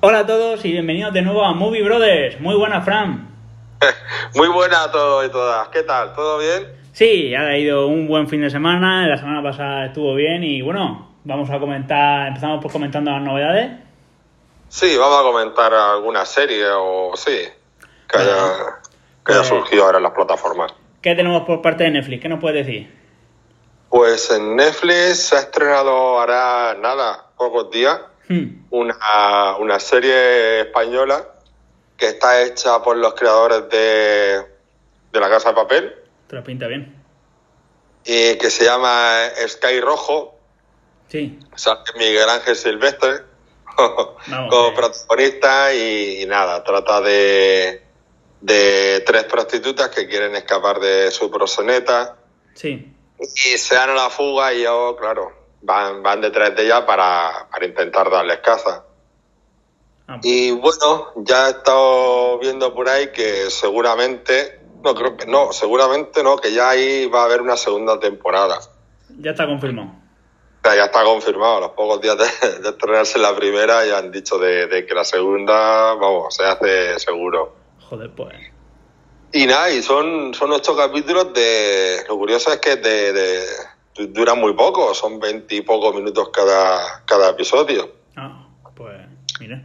Hola a todos y bienvenidos de nuevo a Movie Brothers. Muy buena, Fran. Muy buena a todos y todas. ¿Qué tal? ¿Todo bien? Sí, ha ido un buen fin de semana. La semana pasada estuvo bien y bueno, vamos a comentar. Empezamos por comentando las novedades. Sí, vamos a comentar alguna serie o sí que haya, que haya Pues- surgido ahora en las plataformas. ¿Qué tenemos por parte de Netflix? ¿Qué nos puedes decir? Pues en Netflix se ha estrenado ahora nada, pocos días, Hmm, una, una serie española que está hecha por los creadores de, de La Casa de Papel te lo pinta bien. y que se llama Sky Rojo. Sí. Sale Miguel Ángel Silvestre Vamos, como eh. protagonista y, y nada, trata de, de tres prostitutas que quieren escapar de su proxeneta Sí. y se dan a la fuga y ellos, claro, van, van detrás de ella para, para intentar darles caza. Ah, Y bueno, ya he estado viendo por ahí que seguramente, no creo que no, seguramente no, que ya ahí va a haber una segunda temporada. ya está confirmado. O sea, ya está confirmado, a los pocos días de, de estrenarse la primera ya han dicho de, de que la segunda, vamos, se hace seguro. Joder, pues. Y nada, y son, son ocho capítulos de... Lo curioso es que de, de- duran muy poco, son veintipocos minutos cada, cada episodio. Ah, pues. Mira.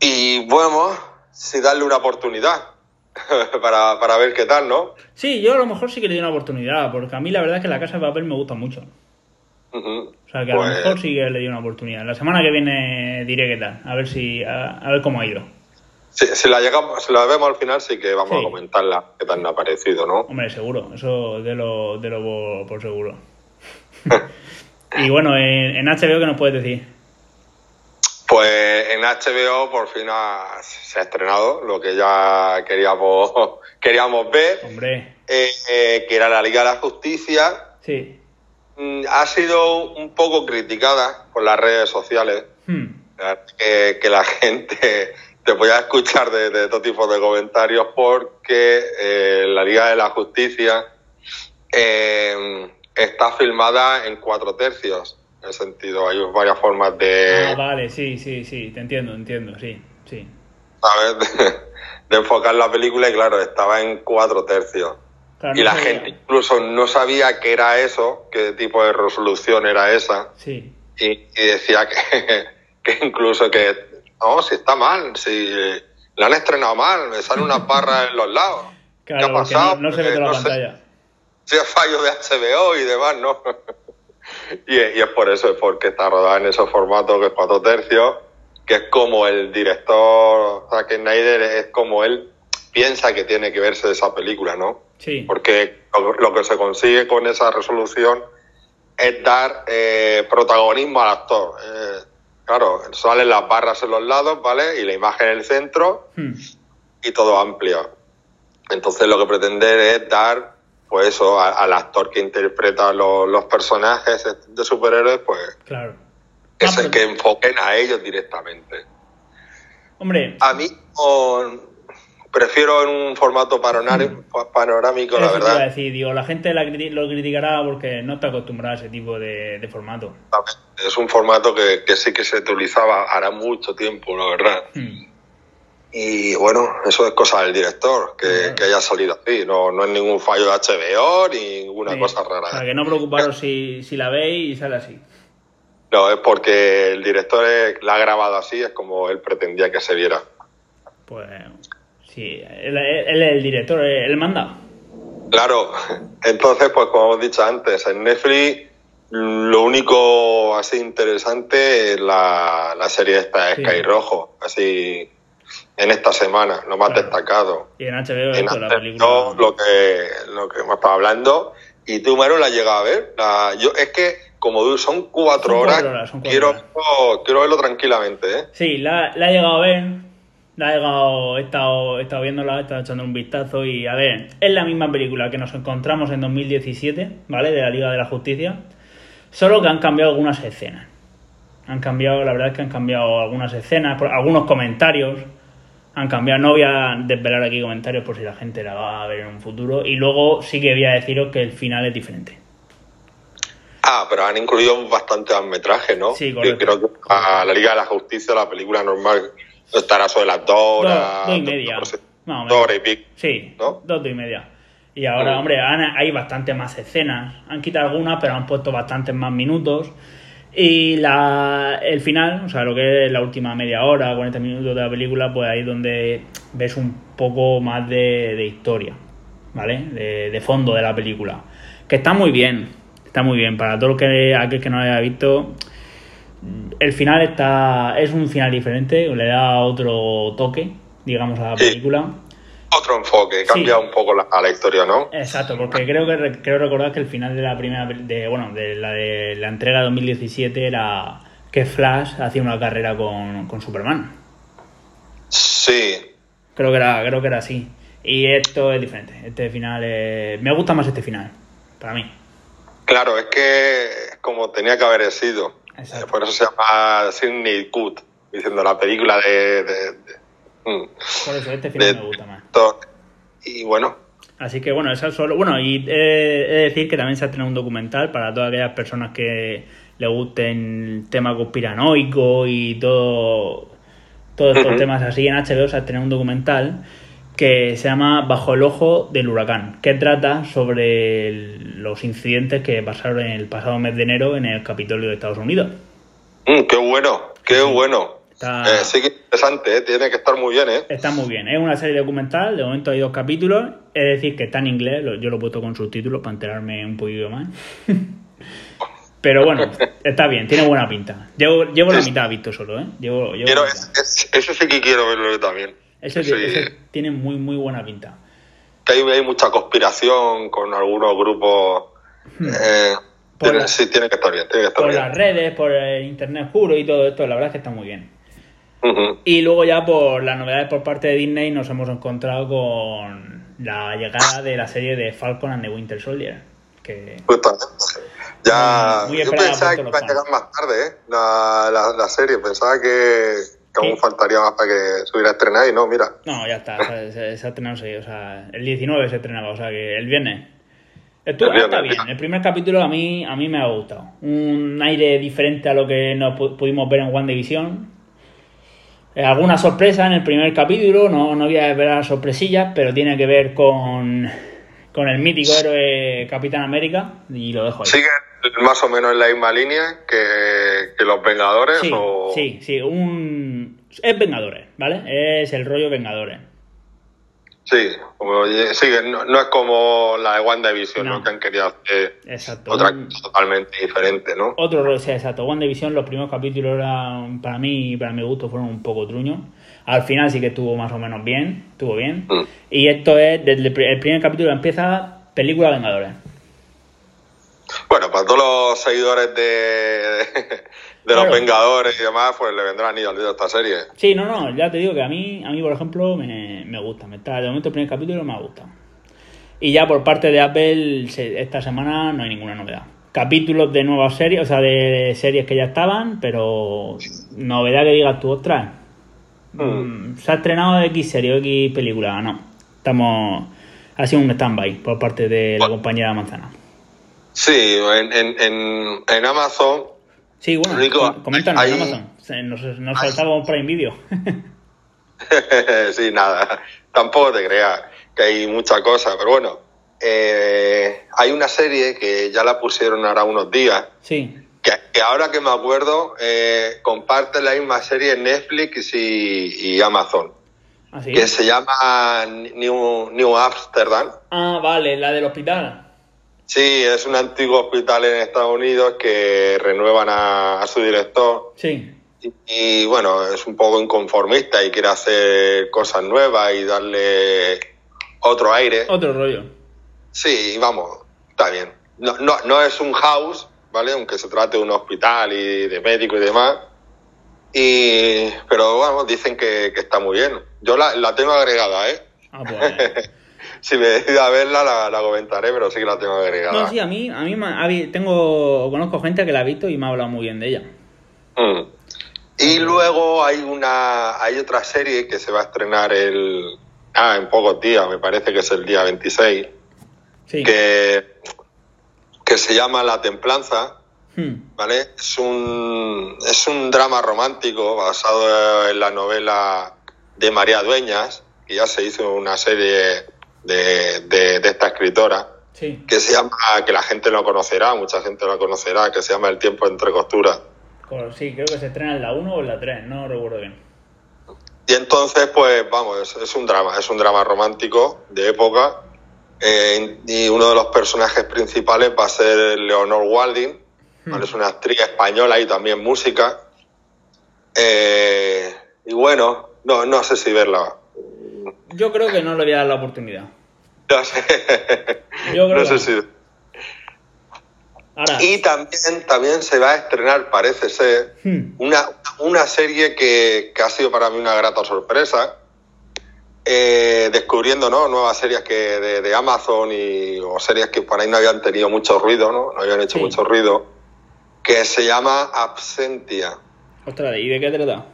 Y bueno, si darle una oportunidad para, para ver qué tal, ¿no? Sí, yo a lo mejor sí que le di una oportunidad, porque a mí la verdad es que la casa de papel me gusta mucho. O sea que a lo Pues- mejor sí que le di una oportunidad. La semana que viene diré qué tal, a ver si a, a ver cómo ha ido. Si, si la llegamos, si la vemos al final sí que vamos Sí. a comentarla, qué tal nos ha parecido, ¿no? Hombre, seguro, eso de lo, de lo por seguro. Y bueno, en, en HBO, ¿qué nos puedes decir? Pues en HBO por fin ha- se ha estrenado lo que ya queríamos, queríamos ver, Hombre, eh, eh, que era la Liga de la Justicia. sí. Mm, Ha sido un poco criticada por las redes sociales, Hmm, que, que la gente te podía escuchar de, de todo tipo de comentarios porque eh, la Liga de la Justicia eh, está filmada en cuatro tercios. En el sentido, hay varias formas de... Ah, vale, sí, sí, sí, te entiendo, entiendo, sí, sí. ¿sabes? De, de enfocar la película y claro, estaba en cuatro tercios. Claro, y no la sabía. gente incluso no sabía qué era eso, qué tipo de resolución era esa, Sí, y, y decía que, que incluso que, no, si está mal, si la han estrenado mal, me salen unas barras en los lados. claro, ¿Qué ha pasado? no, no se ve toda la no pantalla. Es fallo de HBO y demás, ¿no? y, y es por eso, es porque está rodada en esos formatos que es cuatro tercios, que es como el director Zack Snyder, es como él piensa que tiene que verse esa película, ¿no? Sí, Porque lo, lo que se consigue con esa resolución es dar eh, protagonismo al actor. Eh, claro, salen las barras en los lados, ¿vale? Y la imagen en el centro Hmm, y todo amplio. Entonces lo que pretende es dar, pues eso, a- al actor que interpreta los, los personajes de superhéroes, pues claro. que, Ah, se, pero- que enfoquen a ellos directamente. Hombre, A mí prefiero en un formato panorámico, panorámico la iba a verdad. decir, digo, la gente la criti- lo criticará porque no está acostumbrada a ese tipo de, de formato. Es un formato que, que sí que se utilizaba hará mucho tiempo, la verdad. Hmm, Y bueno, eso es cosa del director, que, Claro. que haya salido así. No, no es ningún fallo de HBO ni ninguna sí. cosa O sea, rara. que no preocuparos si, si la veis y sale así. No, es porque el director es- la ha grabado así, es como él pretendía que se viera. Pues sí, él, él es el director, él manda. Claro, entonces, pues como hemos dicho antes, en Netflix lo único así interesante es la, la serie esta de Sí. Sky Rojo, así en esta semana, lo más Claro. destacado. Y en HBO En esto, la HBO, película. lo que lo que hemos estado hablando y tú Maro la has llegado a ver La- yo es que como son cuatro Son horas, cuatro horas, son cuatro quiero horas. verlo- quiero verlo tranquilamente ¿eh? Sí, la, la he llegado a ver. La he llegado, he estado, he estado viéndola, he estado echando un vistazo y a ver, es la misma película que nos encontramos en 2017, ¿vale? De la Liga de la Justicia. Solo que han cambiado algunas escenas. Han cambiado, la verdad es que han cambiado algunas escenas, algunos comentarios. Han cambiado, no voy a desvelar aquí comentarios por si la gente la va a ver en un futuro. Y luego sí que voy a deciros que el final es diferente. Ah, pero han incluido bastante más metraje, ¿no? Sí, Yo correcto. creo que a la Liga de la Justicia, la película normal, estará sobre las dos Dos, horas. dos y media. no menos. dos horas y pico. Sí, ¿No? dos, dos y media. Y ahora, Mm. hombre, han- hay bastante más escenas. Han quitado algunas, pero han puesto bastantes más minutos. Y la, el final, o sea, lo que es la última media hora, 40 minutos de la película, pues ahí es donde ves un poco más de, de historia, ¿vale? De, de fondo de la película. Que está muy bien, está muy bien. Para todo lo que aquel que no lo haya visto, el final está es un final diferente, le da otro toque, digamos, a la película. Otro enfoque, cambia Sí. un poco la, a la historia, ¿no? Exacto, porque creo que re- creo recordar que el final de la primera de bueno, de la de la entrega 2017 era que Flash hacía una carrera con, con Superman. Sí, Creo que era creo que era así. Y esto es diferente. Este final es- me gusta más este final para mí. claro, es que es como tenía que haber sido. Exacto. Por eso se llama Sidney Cut, diciendo la película de. de- de- Por eso este final me gusta más. Y bueno, Así que bueno, eso es solo. Bueno, y he, he de decir que también se ha estrenado un documental para todas aquellas personas que le gusten el tema conspiranoico y todo. Todos estos temas así en HBO se ha estrenado un documental que se llama Bajo el ojo del huracán, que trata sobre el- los incidentes que pasaron en el pasado mes de enero en el Capitolio de Estados Unidos. mm, qué bueno, qué bueno. Está- Eh, sí que interesante, ¿eh? tiene que estar muy bien, ¿eh? Está muy bien, es una serie documental, de momento hay dos capítulos, es decir, que está en inglés, yo lo he puesto con subtítulos para enterarme un poquito más. Pero bueno, está bien, tiene buena pinta. Llevo, llevo la mitad visto solo, ¿eh? Llevo, llevo Quiero, la mitad. es- es- ese sí que quiero verlo yo también. Ese, Sí, tiene muy, muy buena pinta. que hay, hay mucha conspiración con algunos grupos. eh, Hmm. Tiene- la- sí, tiene que estar bien, tiene que estar Por bien. las redes, por el internet puro y todo esto, la verdad es que está muy bien. Y luego ya por las novedades por parte de Disney nos hemos encontrado con la llegada de la serie de Falcon and the Winter Soldier. Que Justamente. Ya, Muy yo pensaba que iba a llegar más tarde, ¿eh? La, la, la serie. Pensaba que, que aún faltaría más para que se hubiera estrenado y no, mira. No, ya está, se, ha estrenado sí, o sea, el 19 se estrenaba, o sea que el viernes. Estuvo, El viernes, bien, el primer capítulo a mí, a mí me ha gustado. Un aire diferente a lo que nos pu- pudimos ver en One Division. Eh, Alguna sorpresa en el primer capítulo, no, no voy a ver sorpresillas, pero tiene que ver con, con el mítico héroe Capitán América y lo dejo ahí. ¿Sigue más o menos en la misma línea que, que los Vengadores? Sí, o... sí, sí, un... Es Vengadores, ¿vale? Es el rollo Vengadores. Sí, como, sigue, no, no es como la de WandaVision, No. ¿no? Que han querido hacer Exacto. otra cosa totalmente diferente, ¿no? Otro rollo, sí, exacto. One Division, los primeros capítulos eran, para mí y para mi gusto, fueron un poco truños. Al final sí que estuvo más o menos bien, estuvo bien. Mm. Y esto es, desde el primer capítulo empieza película Vengadores. Bueno, para todos los seguidores de, de Claro. los Vengadores y demás, pues le vendrá anillo al dedo esta serie. Sí, no, no, ya te digo que a mí, a mí por ejemplo, me, me gusta. Me está, de momento el primer capítulo me ha gustado. Y ya por parte de Apple, se- esta semana no hay ninguna novedad. Capítulos de nuevas series, o sea, de series que ya estaban, pero novedad que digas tú, ostras. mm, Se ha estrenado X serie o X película, no. Estamos. Ha sido un stand-by por parte de la compañía de manzana. Sí, en, en, en, en Amazon, Sí, bueno, Rico, com- coméntanos en Amazon. Nos, nos saltaba un Prime Video. sí, nada, tampoco te creas que hay mucha cosa, pero bueno, eh, hay una serie que ya la pusieron ahora unos días, sí, que, que ahora que me acuerdo, eh, comparte la misma serie Netflix y, y Amazon, así. que se llama New, New Amsterdam. Ah, vale, la del hospital. Sí, es un antiguo hospital en Estados Unidos que renuevan a, a su director Sí, y, y, bueno, es un poco inconformista y quiere hacer cosas nuevas y darle otro aire. otro rollo. Sí, vamos, está bien. No, no, no es un house, ¿vale? Aunque se trate de un hospital y de médico y demás. Y, pero vamos, dicen que, que está muy bien. Yo la, la tengo agregada, ¿eh? Ah, pues. si me decido a verla, la, la comentaré, pero sí que la tengo agregada. No, sí, a mí, a mí me tengo, conozco gente que la ha visto y me ha hablado muy bien de ella. Mm. Y luego hay una hay otra serie que se va a estrenar el ah, en pocos días, me parece que es el día 26, Sí, que, que se llama La Templanza, Hmm. ¿vale? Es un, es un drama romántico basado en la novela de María Dueñas, que ya se hizo una serie de, de, de esta escritora, Sí. que se llama, que la gente lo conocerá, mucha gente lo conocerá, que se llama El tiempo entre costuras. Co- Sí, creo que se estrena en la 1 o en la 3, no recuerdo bien. Y entonces, pues vamos, es, es un drama, es un drama romántico de época. eh, y uno de los personajes principales va a ser Leonor Walding, ¿vale? es una actriz española y también música. Eh, y bueno, no, no sé si verla. Yo creo que no le voy a dar la oportunidad. No sé, Yo creo no que sé no. si. Ahora, Y también, también se va a estrenar, parece ser, hmm, una, una serie que, que ha sido para mí una grata sorpresa. eh, descubriendo ¿no? nuevas series que de, de Amazon y, o series que por ahí no habían tenido mucho ruido, no, no habían hecho Sí. mucho ruido, que se llama Absentia. ostras, ¿y de qué trata?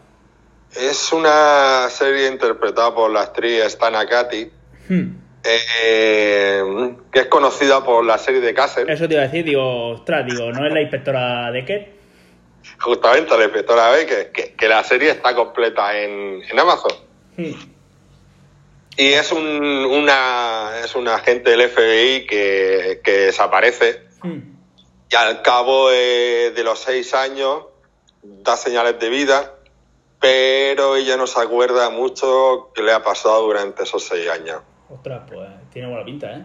Es una serie interpretada por la actriz Stana Katy, Hmm, eh, que es conocida por la serie de Castle, Eso te iba a decir, digo, ostras, digo, ¿no es la inspectora de qué? justamente la inspectora B, que, que, que la serie está completa en, en Amazon. Hmm, Y es un, una, es un agente del FBI que, que desaparece. Hmm, y al cabo de, de los seis años da señales de vida, pero ella no se acuerda mucho qué le ha pasado durante esos seis años. Ostras, pues tiene buena pinta, ¿eh?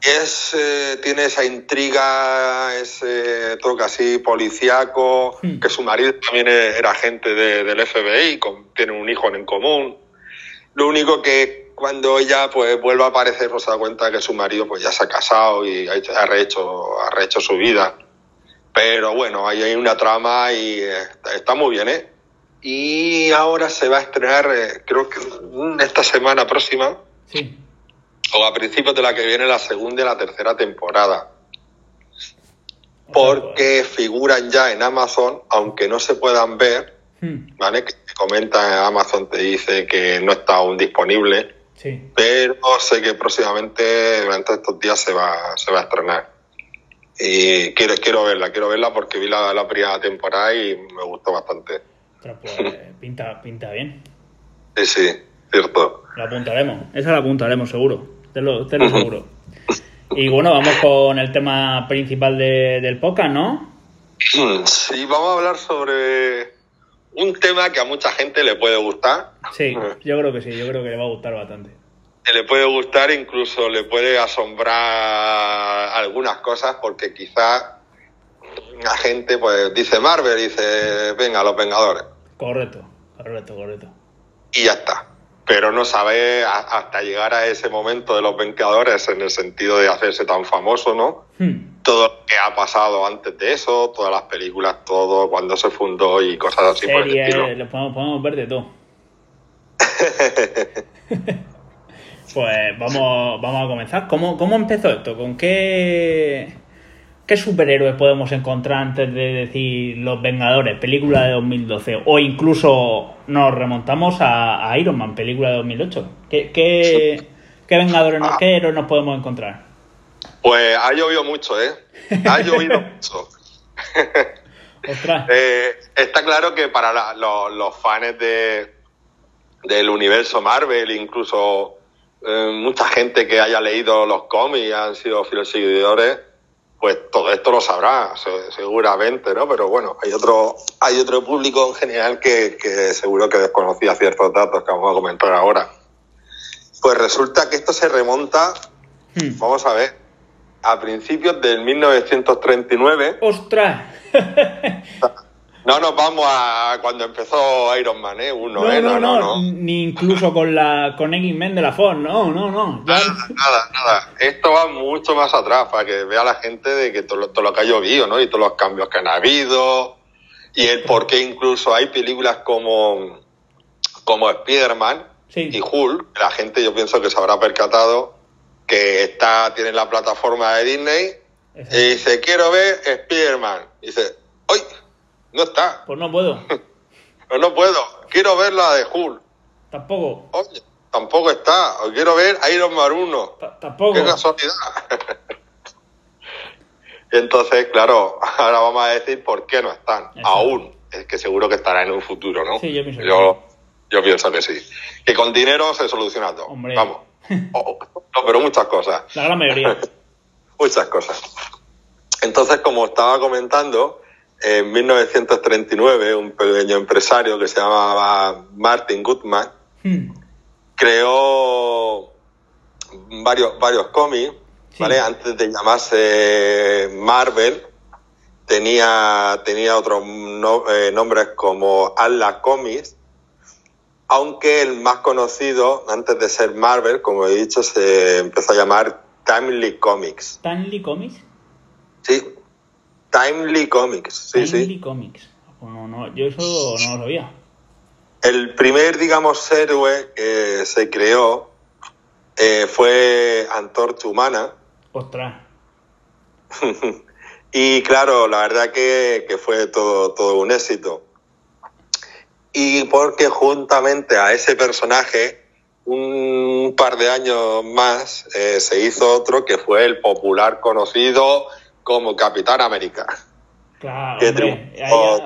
Es, eh, tiene esa intriga, ese toque así policíaco, Hmm. que su marido también e- era agente de- del FBI, con, tiene un hijo en común. Lo único que cuando ella pues vuelve a aparecer, pues se da cuenta que su marido pues ya se ha casado y ha, hecho- ha rehecho, ha rehecho su vida. Pero bueno, ahí hay una trama y eh, está muy bien, ¿eh? Y ahora se va a estrenar, eh, creo que esta semana próxima, Sí. o a principios de la que viene la segunda y la tercera temporada. Porque figuran ya en Amazon, aunque no se puedan ver, hmm, ¿vale? Que te comenta Amazon, te dice que no está aún disponible, Sí. pero sé que próximamente, durante estos días, se va, se va a estrenar. Y quiero, quiero verla, quiero verla porque vi la, la primera temporada y me gustó bastante. Pues pinta, pinta bien. Sí, sí, cierto. La apuntaremos. Esa la apuntaremos, seguro. Te lo, te lo seguro. Y bueno, vamos con el tema principal de- del podcast, ¿no? Sí, vamos a hablar sobre un tema que a mucha gente le puede gustar. Sí, yo creo que sí, yo creo que le va a gustar bastante. que le puede gustar, incluso le puede asombrar algunas cosas, porque quizá la gente pues dice Marvel, dice, venga, los Vengadores, Correcto, correcto, correcto. y ya está. Pero no sabe hasta llegar a ese momento de los Vengadores en el sentido de hacerse tan famoso, ¿no? Hmm, Todo lo que ha pasado antes de eso, todas las películas, todo, cuando se fundó y cosas así por el estilo. Podemos, podemos ver de todo. pues vamos, vamos a comenzar. ¿Cómo, ¿Cómo empezó esto? ¿Con qué, qué superhéroes podemos encontrar antes de decir Los Vengadores, película de 2012? O incluso nos remontamos a, a Iron Man, película de 2008. ¿Qué, qué, qué Vengadores, nos, qué héroes nos podemos encontrar? Pues ha llovido mucho, ¿eh? Ha llovido mucho. Ostras. Eh, está claro que para la- los, los fans de, del universo Marvel, incluso eh, mucha gente que haya leído los cómics y han sido fieles seguidores, pues todo esto lo sabrá, se- seguramente, ¿no? Pero bueno, hay otro, hay otro público en general que, que seguro que desconocía ciertos datos que vamos a comentar ahora. Pues resulta que esto se remonta, Hmm. vamos a ver, a principios del 1939. ¡Ostras! No nos vamos a cuando empezó Iron Man, ¿eh? Uno, No, ¿eh? no, no, ni incluso con la con X-Men de la Fox, no, no, no. Ya- Nada, nada, nada. Esto va mucho más atrás para que vea la gente de que todo, lo- todo lo que ha llovido, ¿no? Y todos los cambios que han habido. Y el por qué incluso hay películas como, como Spider-Man Sí. y Hulk. La gente yo pienso que se habrá percatado que está, tiene la plataforma de Disney Exacto. y dice, quiero ver Spider-Man. Y dice, ¡ay! No está. Pues no puedo, No, no puedo. Quiero ver la de Hulk. tampoco, Oye, tampoco está. Quiero ver Iron Man 1. ta- tampoco. Qué casualidad. Entonces, claro, ahora vamos a decir por qué no están. Exacto. Aún. Es que seguro que estará en un futuro, ¿no? Sí, yo pienso que yo, yo pienso que sí. Que con dinero se soluciona todo. Hombre. Vamos. O- no, pero muchas cosas. La gran mayoría. Muchas cosas. Entonces, como estaba comentando, en 1939 un pequeño empresario que se llamaba Martin Goodman Hmm. creó varios, varios cómics, Sí. ¿vale? Antes de llamarse Marvel, tenía, tenía otros no- eh, nombres como Atlas Comics, aunque el más conocido, antes de ser Marvel, como he dicho, se empezó a llamar Timely Comics. Stanley Comics. Sí, Timely Comics, sí, sí. Comics. No, no, yo eso no lo sabía. El primer, digamos, héroe que se creó eh, fue Antorcha Humana. Ostras. y claro, la verdad que, que fue todo, todo un éxito. Y porque juntamente a ese personaje, un par de años más, eh, se hizo otro que fue el popular conocido como Capitán América. Claro, Que hombre. Triunfó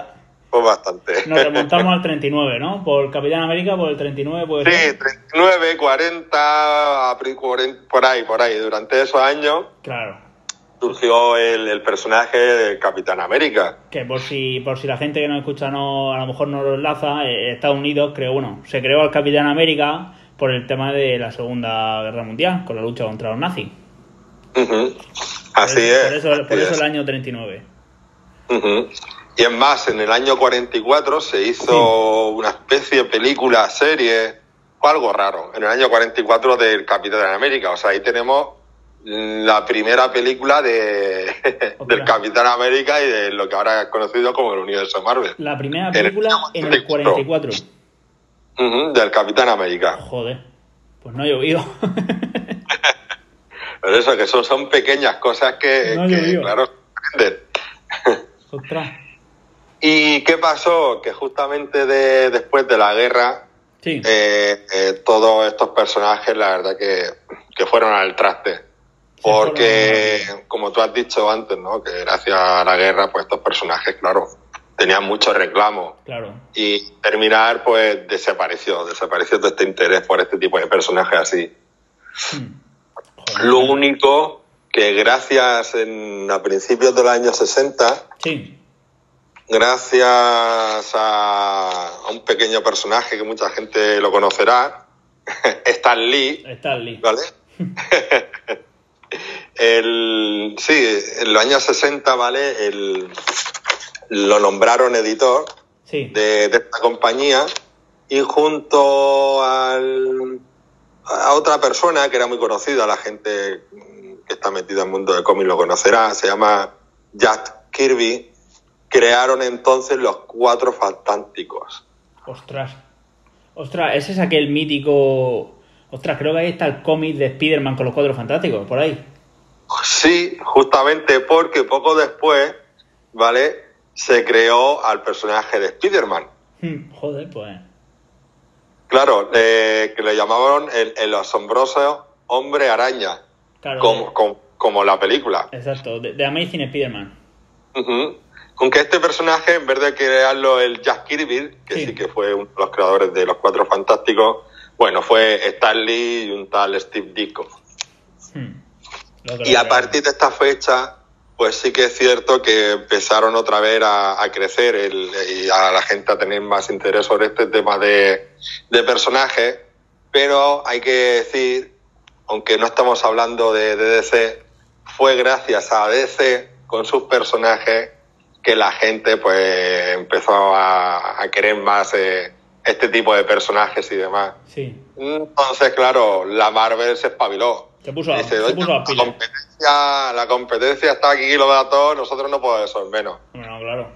ya bastante. nos remontamos al 39, ¿no? Por Capitán América, por el 39, puede Sí, ser. 39, 40, apri- 40, por ahí, por ahí. Durante esos años Claro. surgió el, el personaje de Capitán América. Que por si, por si la gente que nos escucha no, a lo mejor no lo enlaza, eh, Estados Unidos creó, bueno, se creó el Capitán América por el tema de la Segunda Guerra Mundial, con la lucha contra los nazis. Ujú. Así por, es. Por eso, por así eso es. el año 39. Ujú. Y es más, en el año 44 se hizo una especie de película, serie, o algo raro, en el año 44 del Capitán América. O sea, ahí tenemos la primera película de, del Capitán América y de lo que ahora es conocido como el universo Marvel. La primera En el película en el 44. Ujú, del Capitán América. Joder, pues no ha llovido. Pero eso, que son, son pequeñas cosas que, No, claro, sorprenden. ¿Y qué pasó? Que justamente de, después de la guerra, Sí, eh, eh, todos estos personajes, la verdad que, que fueron al traste. Porque, como tú has dicho antes, ¿no? Que gracias a la guerra, pues estos personajes, claro, tenían mucho reclamo. claro. Y terminar, pues, desapareció. Desapareció todo este interés por este tipo de personajes así. Hmm. Lo único que gracias en, a principios de los años 60, Sí, gracias a, a un pequeño personaje que mucha gente lo conocerá, Stan Lee, Stanley. ¿vale? el, sí, en los años 60, ¿vale? El, lo nombraron editor Sí, de, de esta compañía y junto al, a otra persona que era muy conocida, la gente que está metida en el mundo del cómic lo conocerá, se llama Jack Kirby, crearon entonces los Cuatro Fantásticos. ostras. Ostras, ese es aquel mítico. Ostras, creo que ahí está el cómic de Spider-Man con los cuatro fantásticos, por ahí. Sí, justamente porque poco después, ¿vale? Se creó al personaje de Spider-Man. Hmm, Joder, pues. Claro, eh, que le llamaban el, el asombroso hombre araña, Claro. como, como, como la película. Exacto, de, Amazing Spider-Man. Ujú. Aunque este personaje, en vez de crearlo el Jack Kirby, que Sí. sí. que fue uno de los creadores de los Cuatro Fantásticos, bueno, fue Stan Lee y un tal Steve Ditko. Hmm. Y a partir de esta fecha, pues sí que es cierto que empezaron otra vez a, a crecer el- y a la gente a tener más interés sobre este tema de, de personajes, pero hay que decir, aunque no estamos hablando de, de DC, fue gracias a DC con sus personajes que la gente pues empezó a, a querer más eh, este tipo de personajes y demás. Sí, Entonces, claro, la Marvel se espabiló. Se puso, a- Dice, se "Oye, puso a la, competencia, la competencia está aquí, lo da todo, nosotros no podemos ser menos. Bueno, claro.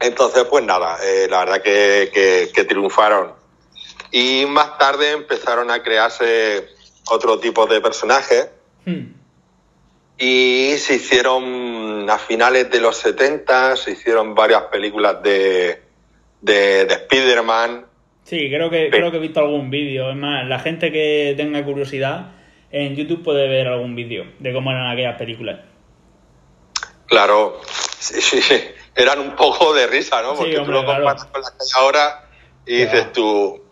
Entonces, pues nada, eh, la verdad que, que- que triunfaron. Y más tarde empezaron a crearse otro tipo de personajes Hmm. y se hicieron a finales de los 70, se hicieron varias películas de, de, de Spider-Man. Sí, creo que, creo que he visto algún vídeo. Es más, la gente que tenga curiosidad, en YouTube puede ver algún vídeo de cómo eran aquellas películas. Claro, sí, sí, eran un poco de risa, ¿no? Porque Sí, hombre, tú lo comparas claro. con las que hay ahora y dices tú,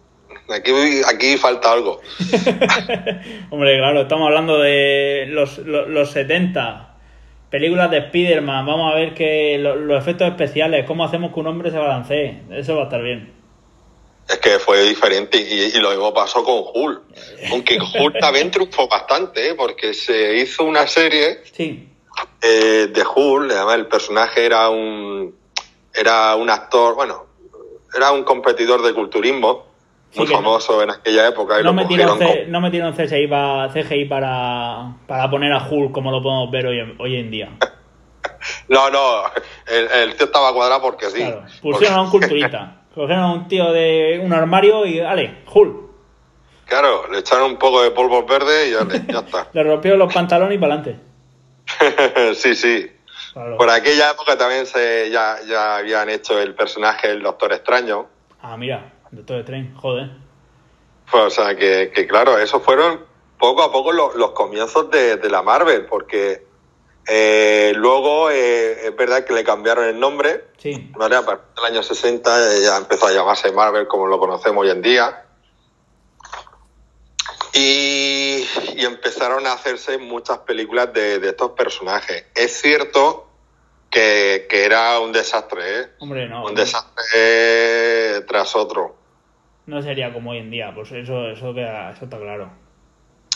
aquí, aquí falta algo. Hombre, claro, estamos hablando de los, los, los 70. Películas de Spider-Man. Vamos a ver que lo- los efectos especiales, cómo hacemos que un hombre se balancee. Eso va a estar bien. Es que fue diferente y, y lo mismo pasó con Hulk. Aunque Hulk también triunfó bastante, ¿eh? porque se hizo una serie Sí, eh, de Hulk, además el personaje era un era un actor, bueno, era un competidor de culturismo Sí, muy no- famoso en aquella época y no metieron, cogieron C- como- no metieron CGI, para, CGI para, para poner a Hulk como lo podemos ver hoy, en- hoy en día. No, no, el, el tío estaba cuadrado porque sí. Claro, pusieron a un culturista. Cogieron a un tío de un armario y, vale, Hulk. Claro, le echaron un poco de polvo verde y ya, ya está. Le rompió los pantalones y para adelante. sí, sí. Claro. Por aquella época también se ya, ya habían hecho el personaje del Doctor Extraño. Ah, mira, Doctor Strange, joder. Pues, o sea, que, que claro, esos fueron poco a poco lo- los, comienzos de, de la Marvel, porque eh, luego eh, es verdad que le cambiaron el nombre, Sí, ¿vale? A partir del año 60 ya empezó a llamarse Marvel como lo conocemos hoy en día. Y, y empezaron a hacerse muchas películas de, de estos personajes. Es cierto que, que era un desastre, ¿eh? hombre, no. Un desastre tras otro. No sería como hoy en día, pues eso, eso, queda, eso está claro.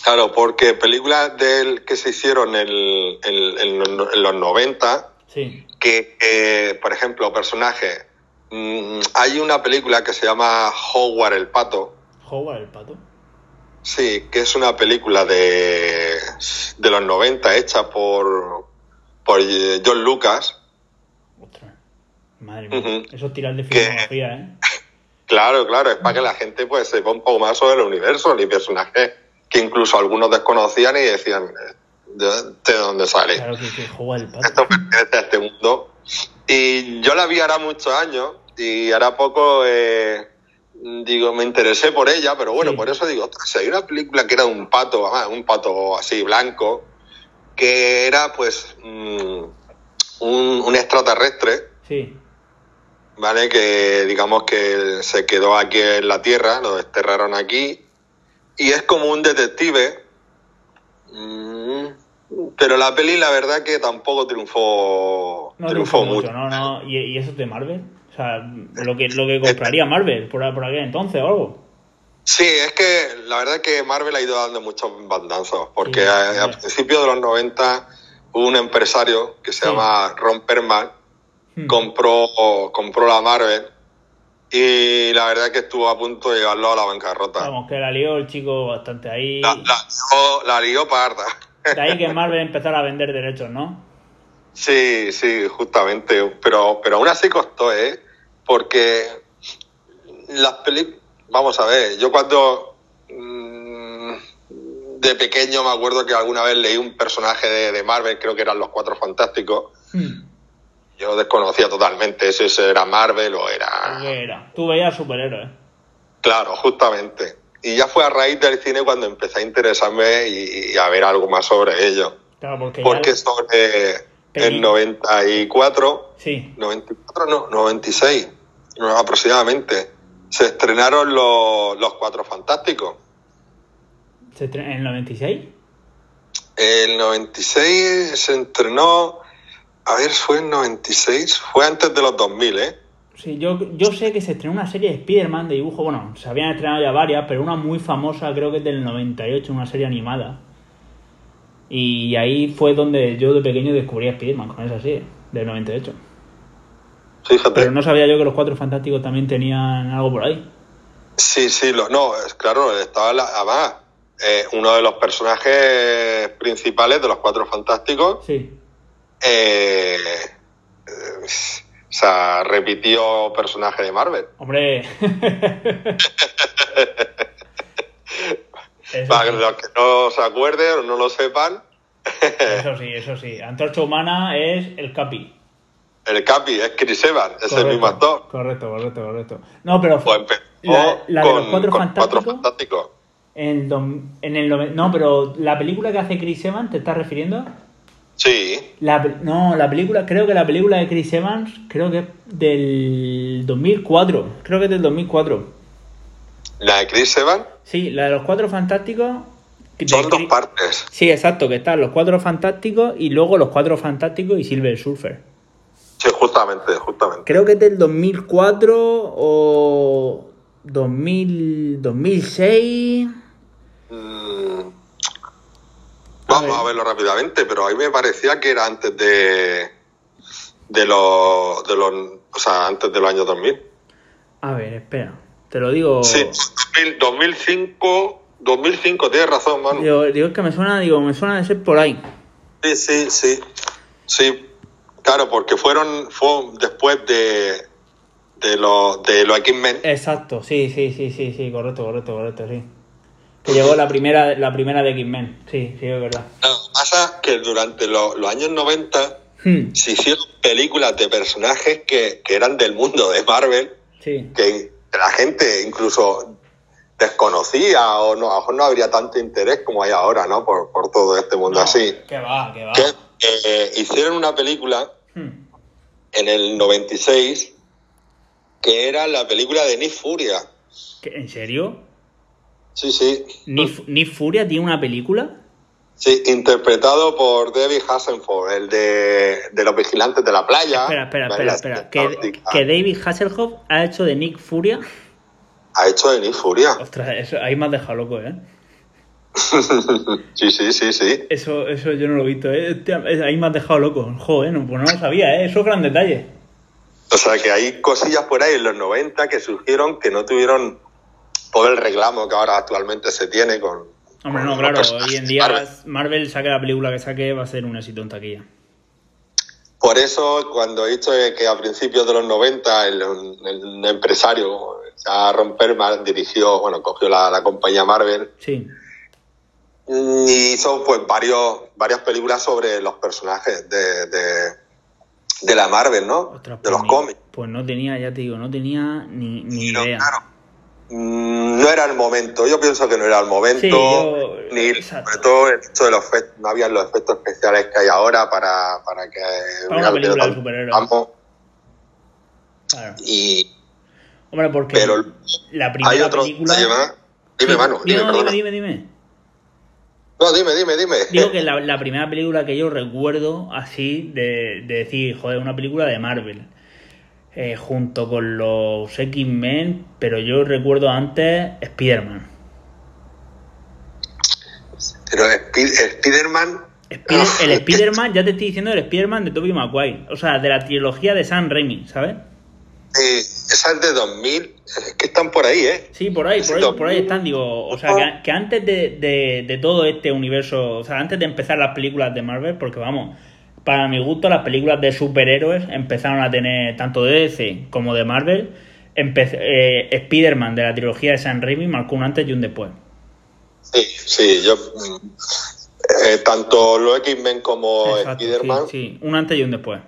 Claro, porque películas del que se hicieron en, el- en- en los- en los 90, Sí, que, que, por ejemplo, personajes, mm, hay una película que se llama Howard el Pato, Howard el pato. sí, que es una película de, de los 90 hecha por, por eh, John Lucas. Ostras, madre mía. Eso es tirar de filmografía, ¿eh? Claro, claro, es para que la gente pues sepa un poco más sobre el universo y personajes que incluso algunos desconocían y decían, ¿de, de dónde sale? Claro que sí, Howard el pato. esto pertenece a este mundo. Y yo la vi hará muchos años y hará poco, eh, digo, me interesé por ella, pero bueno, Sí. por eso digo, si hay una película que era de un pato, además, un pato así blanco, que era pues mm, un, un extraterrestre, Sí, ¿vale? Que digamos que se quedó aquí en la Tierra, lo desterraron aquí, y es como un detective. mm, Pero la peli, la verdad, que tampoco triunfó, no triunfó triunfó mucho. mucho, ¿no? no. ¿Y, y eso es de Marvel? O sea, lo que, lo que compraría Marvel por, por aquel entonces o algo. Sí, es que la verdad es que Marvel ha ido dando muchos bandazos, porque Sí, a, principios de los 90 hubo un empresario que se Sí. llama Ron Perlman, Hmm. compró, compró la Marvel y la verdad es que estuvo a punto de llevarlo a la bancarrota. Vamos, que la lió el chico bastante ahí. La, la lió, la lió parda. De ahí que Marvel empezara a vender derechos, ¿no? Sí, sí, justamente. Pero, pero aún así costó, ¿eh? Porque las películas. Vamos a ver, yo cuando. mm, de pequeño me acuerdo que alguna vez leí un personaje de, de Marvel, creo que eran los Cuatro Fantásticos. Hmm. Yo desconocía totalmente si era Marvel o era. ¿Qué era? Tú veías superhéroes. Claro, justamente. Y ya fue a raíz del cine cuando empecé a interesarme y, y a ver algo más sobre ello. Claro, porque, Porque ya... sobre Peli- el 94 Sí, 94, no, 96 no, aproximadamente. Se estrenaron los, los Cuatro Fantásticos. ¿Se estre- ¿en el 96? El 96 se estrenó, a ver, fue en 96, fue antes de los 2000, ¿eh? Sí, yo, yo sé que se estrenó una serie de Spider-Man de dibujo. Bueno, se habían estrenado ya varias, pero una muy famosa, creo que es del 98, una serie animada. Y ahí fue donde yo de pequeño descubrí a Spider-Man con esa serie, del 98. Fíjate. Pero no sabía yo que los Cuatro Fantásticos también tenían algo por ahí. Sí, sí, lo, no, claro, estaba la, además eh, uno de los personajes principales de los Cuatro Fantásticos. Sí. Eh, eh, o sea, repitió personaje de Marvel. Hombre. Para sí, los que no se acuerden o no lo sepan, eso sí, eso sí. Antorcha Humana es el Capi. el Capi es Chris Evans, es el mismo actor. Correcto, correcto, correcto. No, pero Pues empezó la, de los Cuatro Fantásticos. Cuatro Fantásticos. En, en el nove- no, pero la película que hace Chris Evans, ¿te estás refiriendo? Sí. La, no, la película, creo que la película de Chris Evans, creo que es del 2004. Creo que es del 2004. La de Chris Evans Sí, la de los cuatro fantásticos. son dos partes. Sí, exacto, que están los cuatro fantásticos y luego los cuatro fantásticos y Silver Surfer. Sí, justamente, justamente. Creo que es del 2004 o 2000, 2006. Mm, Vamos ver. a verlo rápidamente, pero a mí me parecía que era antes de de los de los o sea, antes de los años 2000. A ver, espera. Te lo digo. Sí, 2000, 2005, 2005, tienes razón, Manu. Digo, digo, es que me suena, digo, me suena de ser por ahí. Sí, sí, sí. Sí, claro, porque fueron fue después de de los de los X-Men. Exacto, sí, sí, sí, sí, sí, correcto, correcto, correcto, sí. Que llegó la primera, la primera de X-Men, sí, sí, es verdad. Lo que pasa que durante lo- los años 90 Hmm, se hicieron películas de personajes que, que eran del mundo de Marvel, sí, que la gente incluso desconocía o no, a lo mejor no habría tanto interés como hay ahora, ¿no? Por, por todo este mundo No, así. Que va, que va. Que eh, hicieron una película Hmm, en el 96 que era la película de Nick Furia. ¿qué- ¿En serio? Sí, sí. ¿Nick, Nick Furia tiene una película? Sí, interpretado por David Hasselhoff, el de, de los vigilantes de la playa. Espera, espera, espera, espera. Que, que David Hasselhoff ha hecho de Nick Furia. Ha hecho de Nick Furia. Ostras, eso, ahí me has dejado loco, ¿eh? sí, sí, sí, sí. Eso, eso yo no lo he visto, ¿eh? Ahí me has dejado loco. Joder, no, pues no lo sabía, ¿eh? Eso es gran detalle. O sea que hay cosillas por ahí en los 90 que surgieron que no tuvieron todo el reclamo que ahora actualmente se tiene con. Hombre, con no, claro, hoy en día Marvel. Marvel saque la película que saque va a ser un éxito en taquilla. Por eso, cuando he dicho que a principios de los 90 el, el empresario, a Romperman, dirigió, bueno, cogió la, la compañía Marvel Sí, y hizo pues varios, varias películas sobre los personajes de, de, de la Marvel, ¿no? ostras, de pues los ni- cómics. Pues no tenía, ya te digo, no tenía ni, ni idea. claro, no era el momento. Yo pienso que no era el momento. Sí, yo- ni exacto. sobre todo el hecho de los efectos, no habían los efectos especiales que hay ahora para, para que Para una película de superhéroes. Claro. Y Hombre, porque pero la primera hay otro película. Dime, Sí, Manu, dime, no, dime, dime, dime. No, dime, dime, dime. Digo que la, la primera película que yo recuerdo así de, de decir, joder, una película de Marvel. Eh, junto con los X-Men, pero yo recuerdo antes Spider-Man. Pero Spi- Spider-Man. Spider- el Spider-Man, ya te estoy diciendo el Spider-Man de Tobey Maguire. O sea, de la trilogía de Sam Raimi, ¿sabes? eh, esa es de 2000. Es que están por ahí, ¿eh? Sí, por ahí, por ahí, por ahí están, digo, o sea, que, que antes de, de- de todo este universo, o sea, antes de empezar las películas de Marvel, porque vamos, para mi gusto las películas de superhéroes empezaron a tener tanto de DC como de Marvel, eh, Spider-Man de la trilogía de Sam Raimi marcó un antes y un después. Sí, sí, yo. mm, eh, tanto los X-Men como Spider-Man. sí, sí, un antes y un después.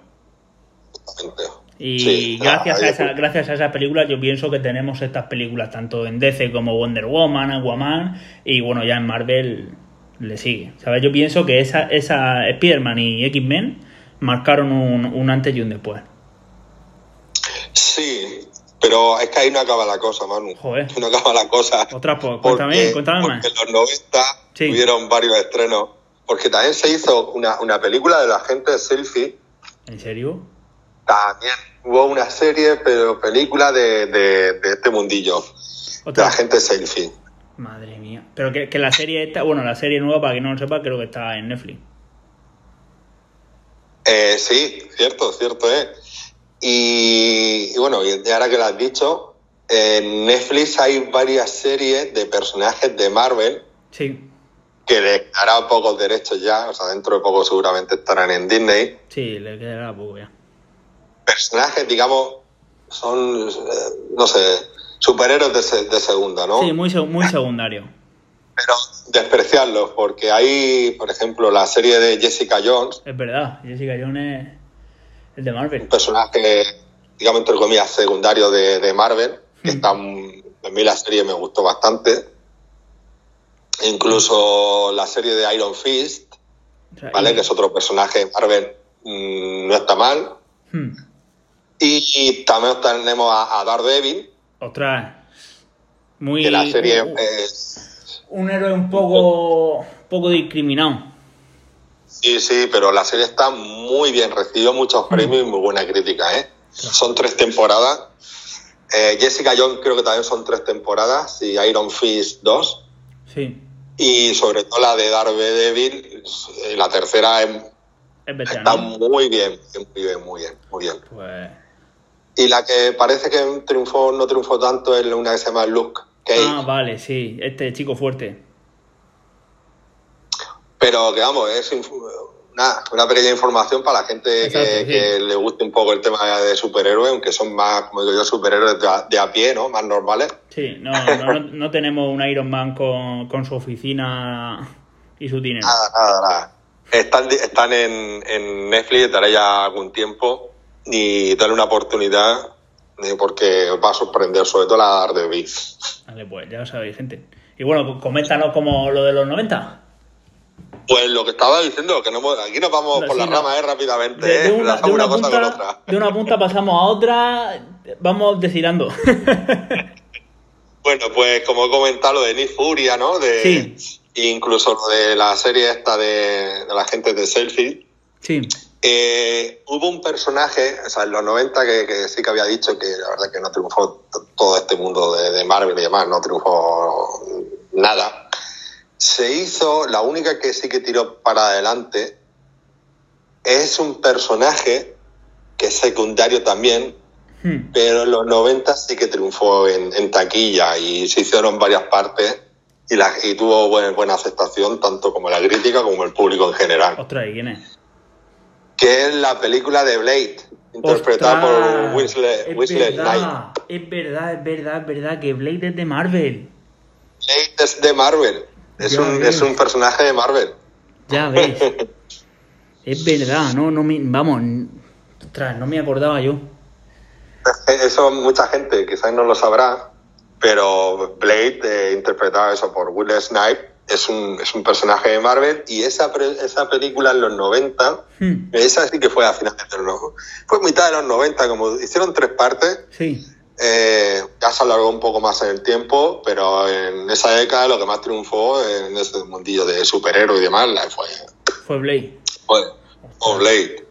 Y Sí, gracias, a es esa, gracias a esas películas yo pienso que tenemos estas películas tanto en DC como Wonder Woman, Aquaman y bueno, ya en Marvel le sigue. ¿Sabes? Yo pienso que esa, esa Spider-Man y X-Men marcaron un, un antes y un después. Sí, pero es que ahí no acaba la cosa, Manu. Joder. No acaba la cosa. Ostras, pues cuéntame, cuéntame porque más. en los 90 Sí. tuvieron varios estrenos. Porque también se hizo una, una película de la gente selfie. ¿En serio? También hubo una serie, pero película de, de, de este mundillo. De la Otra. gente selfie. Madre mía. Pero que, que la serie esta, bueno, la serie nueva, para que no lo sepa, creo que está en Netflix. Eh, sí, cierto, cierto es. Y, y bueno, y ahora que lo has dicho, en Netflix hay varias series de personajes de Marvel Sí, que le dará pocos derechos ya, o sea, dentro de poco seguramente estarán en Disney. sí, le quedará poco ya. Personajes, digamos, son, eh, no sé, superhéroes de, de segunda, ¿no? Sí, muy, muy secundario. Pero despreciarlos, porque hay, por ejemplo, la serie de Jessica Jones, Es verdad, Jessica Jones es de Marvel. un personaje, digamos, entre comillas, secundario de, de Marvel, que está, mm, a mí la serie me gustó bastante. Incluso la serie de Iron Fist, O sea, ¿vale? y- Que es otro personaje de Marvel, mm, no está mal. Hmm. Y también tenemos a, a Daredevil, Ostras. Muy. la serie un- es... un héroe un poco. poco discriminado. Sí, sí, pero la serie está muy bien, recibió muchos premios y muy buena crítica, ¿eh? Son tres temporadas. Eh, Jessica Jones creo que también son tres temporadas y Iron Fist dos. Sí. Y sobre todo la de Daredevil, eh, la tercera es- Es bestia, está muy bien, muy bien, muy bien, muy bien. Pues. Y la que parece que triunfó, no triunfó tanto es una que se llama Luke Cage. Ah, vale, sí. Este chico fuerte. Pero que vamos, es una, una pequeña información para la gente Exacto, que, sí. que le guste un poco el tema de superhéroes, aunque son más, como digo yo, superhéroes de a, de a pie, ¿no? Más normales. Sí, no, no, no, no tenemos un Iron Man con, con su oficina y su dinero. Nada, nada, nada. Están, están en, en Netflix desde ya algún tiempo y darle una oportunidad eh, porque os va a sorprender, sobre todo la Daredevil. Vale, pues ya lo sabéis, gente. Y bueno, coméntanos como lo de los 90. Pues lo que estaba diciendo, que no, aquí nos vamos por Sí, la no. rama, ¿eh? Rápidamente, De, de ¿eh? una, de, Enlazamos una punta, otra. de una punta pasamos a otra, vamos deshilando. Bueno, pues como he comentado, lo de Nick Furia, ¿no? De, Sí. Incluso lo de la serie esta de, de la gente de Selfie. sí, Eh, hubo un personaje, o sea, en los 90 que, que sí que había dicho que la verdad que no triunfó todo este mundo de, de Marvel y demás, no triunfó nada. Se hizo, la única que sí que tiró para adelante es un personaje que es secundario también, Hmm. pero en los 90 sí que triunfó en, en taquilla y se hicieron varias partes y, la, y tuvo buena, buena aceptación tanto como la crítica como el público en general. Ostras, ¿y quién es? Que es la película de Blade, interpretada por Wesley verdad, Snipes. Es verdad, es verdad, es verdad que Blade es de Marvel. Blade es de Marvel, es un, es un personaje de Marvel. Ya ves. es verdad, no, no me, vamos, ostras, no me acordaba yo. Eso mucha gente quizás no lo sabrá, pero Blade, eh, interpretado eso por Will Snipes, es un, es un personaje de Marvel y esa, pre- esa película en los 90, Hmm, esa sí que fue a finales de los... Fue mitad de los 90, como hicieron tres partes, Sí, eh, ya se alargó un poco más en el tiempo, pero en esa década lo que más triunfó en ese mundillo de superhéroes y demás fue, fue Blade. fue, fue Blade.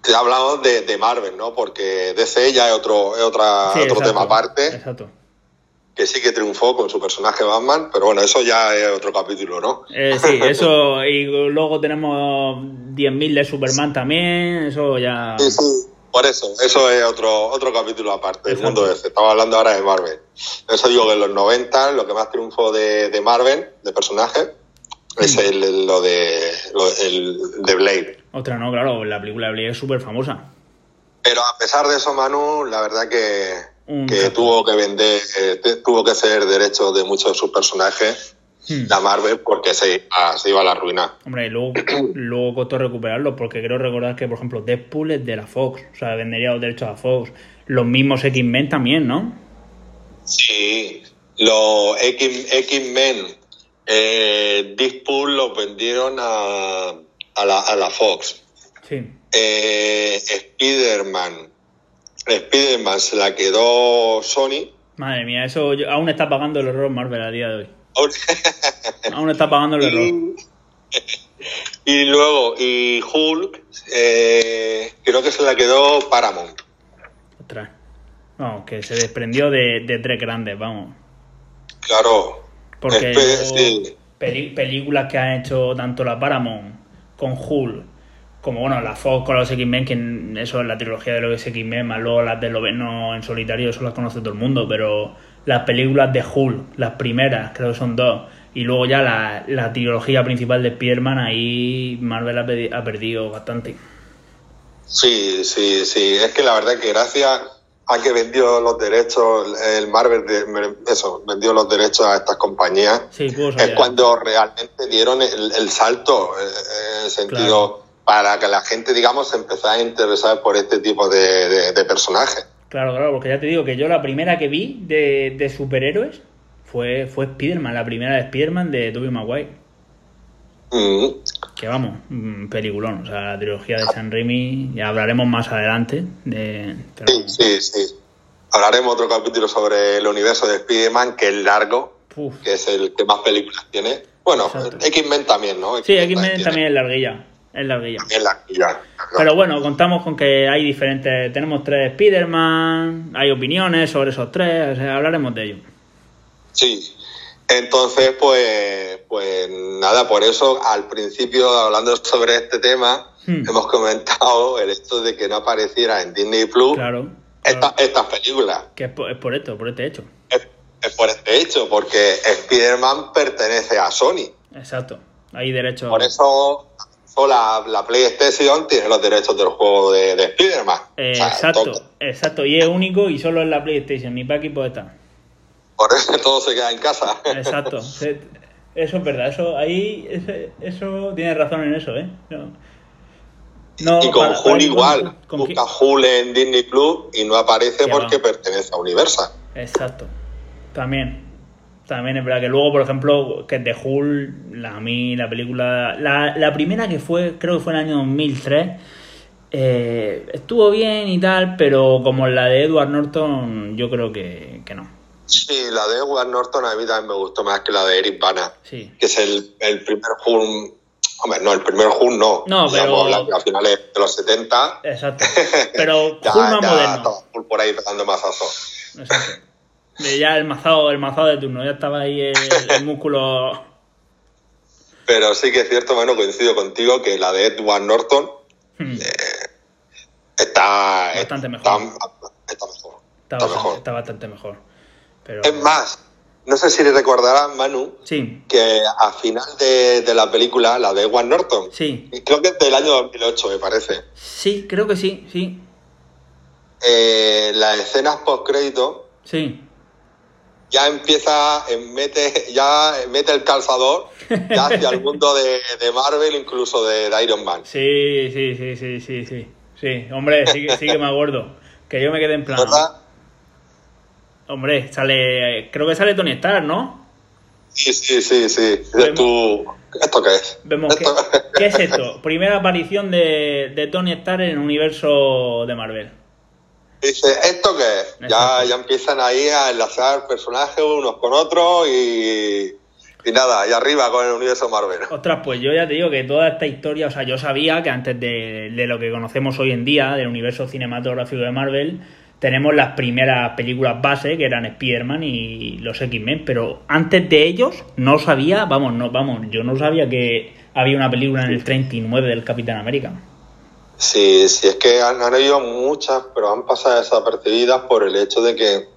Te hablamos de, de Marvel, ¿no? Porque DC ya es otro, es otra, Sí, otro exacto, tema aparte, Exacto. Que sí que triunfó con su personaje Batman, pero bueno, eso ya es otro capítulo, ¿no? Eh, sí, eso, y luego tenemos 10.000 de Superman también, eso ya... Sí, sí. Por eso, eso es otro, otro capítulo aparte Exacto. mundo DC. Estaba hablando ahora de Marvel. Eso digo que en los 90 lo que más triunfó de, de Marvel, de personaje, es el, el- lo de lo- el de Blade. Otra no, claro, la película de Blade es súper famosa. Pero a pesar de eso, Manu, la verdad que, Un que capo. tuvo que vender, eh, te- tuvo que ceder derechos de muchos de sus personajes Hmm. la Marvel porque se, iba- se iba a la ruina. Hombre, y luego, luego costó recuperarlo, porque creo recordar que, por ejemplo, Deadpool es de la Fox, o sea, vendería los derechos a Fox. Los mismos X-Men también, ¿no? Sí, los X-Men, eh, Deadpool los vendieron a, a, la, a la Fox. Sí. Eh, Spider-Man, Spider-Man se la quedó Sony. Madre mía, eso yo- aún está pagando el error Marvel a día de hoy. Aún está pagando el error. y, luego, y Hulk, eh, creo que se la quedó Paramount. Ostras. Vamos, que se desprendió de, de tres grandes, vamos. Claro. Porque Espe- sí. películas que han hecho tanto la Paramount con Hulk, como bueno, la Fox con los X-Men, que eso es la trilogía de los X-Men, más luego las de Loveno en solitario, eso las conoce todo el mundo, pero las películas de Hulk, las primeras, creo que son dos, y luego ya la, la trilogía principal de Spider-Man, ahí Marvel ha, perdido bastante. Sí, sí, sí. Es que la verdad que gracias a que vendió los derechos, el Marvel, de- eso, vendió los derechos a estas compañías, Sí, es cuando realmente dieron el, el salto, eh, en el sentido, para que la gente, digamos, empezara a interesar por este tipo de, de- de personajes. Claro, claro, porque ya te digo que yo la primera que vi de, de superhéroes fue, fue Spider-Man, la primera de Spider-Man de Tobey Maguire. Mm. Que vamos, un peliculón. O sea, la trilogía de San Raimi, ya hablaremos más adelante. De, pero Sí, sí, sí. Hablaremos otro capítulo sobre el universo de Spider-Man, que es largo, Uf. que es el que más películas tiene. Bueno. X-Men también, ¿no? Sí, X-Men también es larguilla. Es larguilla. También larguilla. Pero bueno, contamos con que hay diferentes. Tenemos tres Spider-Man, hay opiniones sobre esos tres, o sea, hablaremos de ello. Sí. Entonces, pues, pues nada, por eso al principio, hablando sobre este tema, Hmm. hemos comentado el hecho de que no apareciera en Disney Plus Claro. esta- estas películas. Que es por, es por esto, por este hecho. Es, es por este hecho, porque Spider-Man pertenece a Sony. Exacto. Hay derecho. Por eso, so la, la PlayStation tiene los derechos del juego de, de Spider-Man. Eh, O sea, exacto, todo- exacto. Y es único y solo en la PlayStation, ni para equipo está. por eso todo se queda en casa. Exacto. Eso es verdad, eso ahí eso tiene razón en eso, ¿eh? No, no, y con para- Hulk para- igual. con- Busca Hulk en Disney Plus y no aparece porque va. pertenece a Universal. Exacto. También. También es verdad que luego, por ejemplo, que de Hulk, la, a mí, la película. La, la primera que fue, creo que fue en el año 2003, eh, estuvo bien y tal, pero como la de Edward Norton, yo creo que, que no. Sí, la de Edward Norton a mí también me gustó más que la de Eric Bana, Sí. que es el, el primer Hulk. Hombre, no, el primer Hulk no. No, Digamos, pero- la que a finales de los 70. Exacto. Pero ya, Hulk más ya moderno. Hulk por ahí pegando mazazos. Exacto. De ya el mazado, el mazado de turno, ya estaba ahí el, el músculo. Pero sí que es cierto, bueno, coincido contigo que la de Edward Norton Hmm, está. Bastante mejor. Está, mejor. Está, Está bastante, mejor. está bastante mejor. Pero, Es más, no sé si le recordarás, Manu, Sí, que a final de, de la película, la de Edward Norton, sí. creo que es del año 2008, me parece, Sí, creo que sí, sí. eh, las escenas post-crédito Sí. Ya empieza, eh, mete, ya mete el calzador ya hacia el mundo de, de Marvel, incluso de, de Iron Man. Sí, sí, sí, sí, sí, sí. Sí, hombre, sí, que- sí que me acuerdo. Que yo me quedé en plan. ¿Verdad? Hombre, sale. Creo que sale Tony Stark, ¿no? Sí, sí, sí, sí. Vemos- tú, ¿esto qué es? Vemos que. Esto- ¿Qué es esto? Primera aparición de, de Tony Stark en el universo de Marvel. Dice, ¿esto qué es? Ya, ya empiezan ahí a enlazar personajes unos con otros y, y nada, y arriba con el universo Marvel. Ostras, pues yo ya te digo que toda esta historia, o sea, yo sabía que antes de, de lo que conocemos hoy en día, del universo cinematográfico de Marvel, tenemos las primeras películas base, que eran Spider-Man y los X-Men, pero antes de ellos no sabía, vamos, no, vamos, yo no sabía que había una película en el 39 del Capitán América. Sí, sí, es que han, han habido muchas, pero han pasado desapercibidas por el hecho de que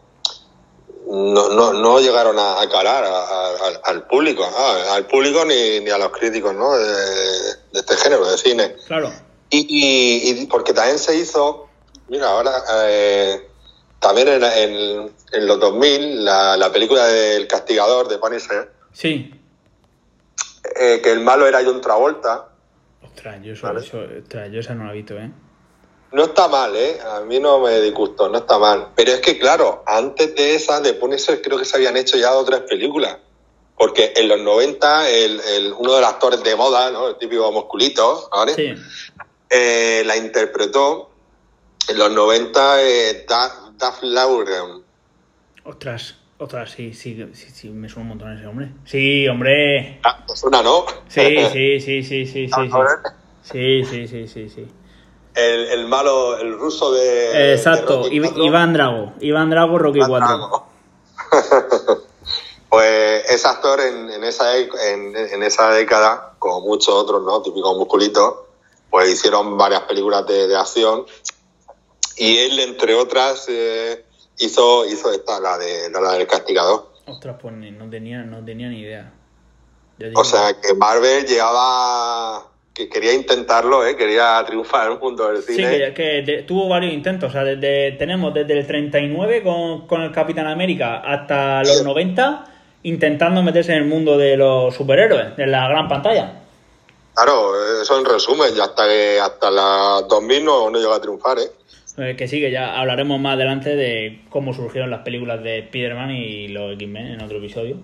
no, no, no llegaron a, a calar a- a- al- público, al público ni, ni a los críticos ¿no? de, de este género de cine. Claro, Y, y- y porque también se hizo, mira, ahora eh, también en, en- en los 2000, la, la película del castigador de Punisher, sí. eh, que el malo era John Travolta, Ostras, yo, eso, Vale. eso- ostras, yo esa no la he visto, ¿eh? no está mal, ¿eh? A mí no me disgustó, no está mal. Pero es que, claro, antes de esa, de Punisher, creo que se habían hecho ya otras películas. Porque en los 90, el, el- uno de los actores de moda, ¿no? El típico musculito, ¿vale? Sí, Eh, la interpretó en los 90 eh, Duff Lauren. ostras, ostras, sí, sí, sí, sí, me suena un montón ese hombre. Sí, hombre. Ah, pues una, ¿no? Sí, sí, sí, sí, sí, sí. Sí. Sí, sí, sí, sí. El, el malo, el ruso de. Exacto, de. Iván Drago. Iván Drago, Rocky Iván 4. Drago. pues ese actor en, en esa, e- en, en esa década, como muchos otros, ¿no? Típicos musculitos, pues hicieron varias películas de, de acción. Y él, entre otras, eh, hizo, hizo esta, la, de, la del castigador. Ostras, pues ni- no tenía, no tenía ni idea. O sea, que Marvel llegaba, que quería intentarlo, ¿eh? quería triunfar en el mundo del Sí, cine. que, que de- tuvo varios intentos. O sea, desde, tenemos desde el 39 con, con el Capitán América hasta los 90 intentando meterse en el mundo de los superhéroes, de la gran pantalla. Claro, eso en resumen, hasta que hasta las 2000 no, no llegó a triunfar, ¿eh? Eh, que sí, que ya hablaremos más adelante de cómo surgieron las películas de Spider-Man y los X-Men en otro episodio.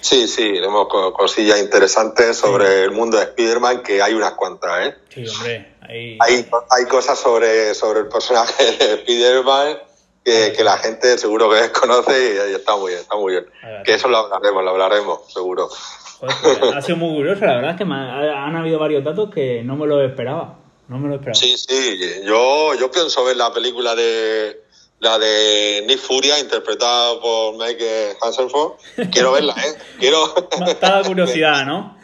Sí, sí, tenemos co- cosillas interesantes sobre el mundo de Spider-Man, que hay unas cuantas, ¿eh? Sí, hombre. Ahí... Hay, hay cosas sobre, sobre el personaje de Spider-Man que, que la gente seguro que desconoce y, está muy bien, está muy bien. Ver. Que eso lo hablaremos, lo hablaremos, seguro. Joder, pues, ha sido muy curioso, la verdad es que me ha- han habido varios datos que no me lo esperaba. No me lo esperaba. Sí, sí, yo, yo pienso ver la película de la de Nick Furia, interpretada por Mike Hanselford. Quiero verla, ¿eh? Quiero... Está la curiosidad, ¿no?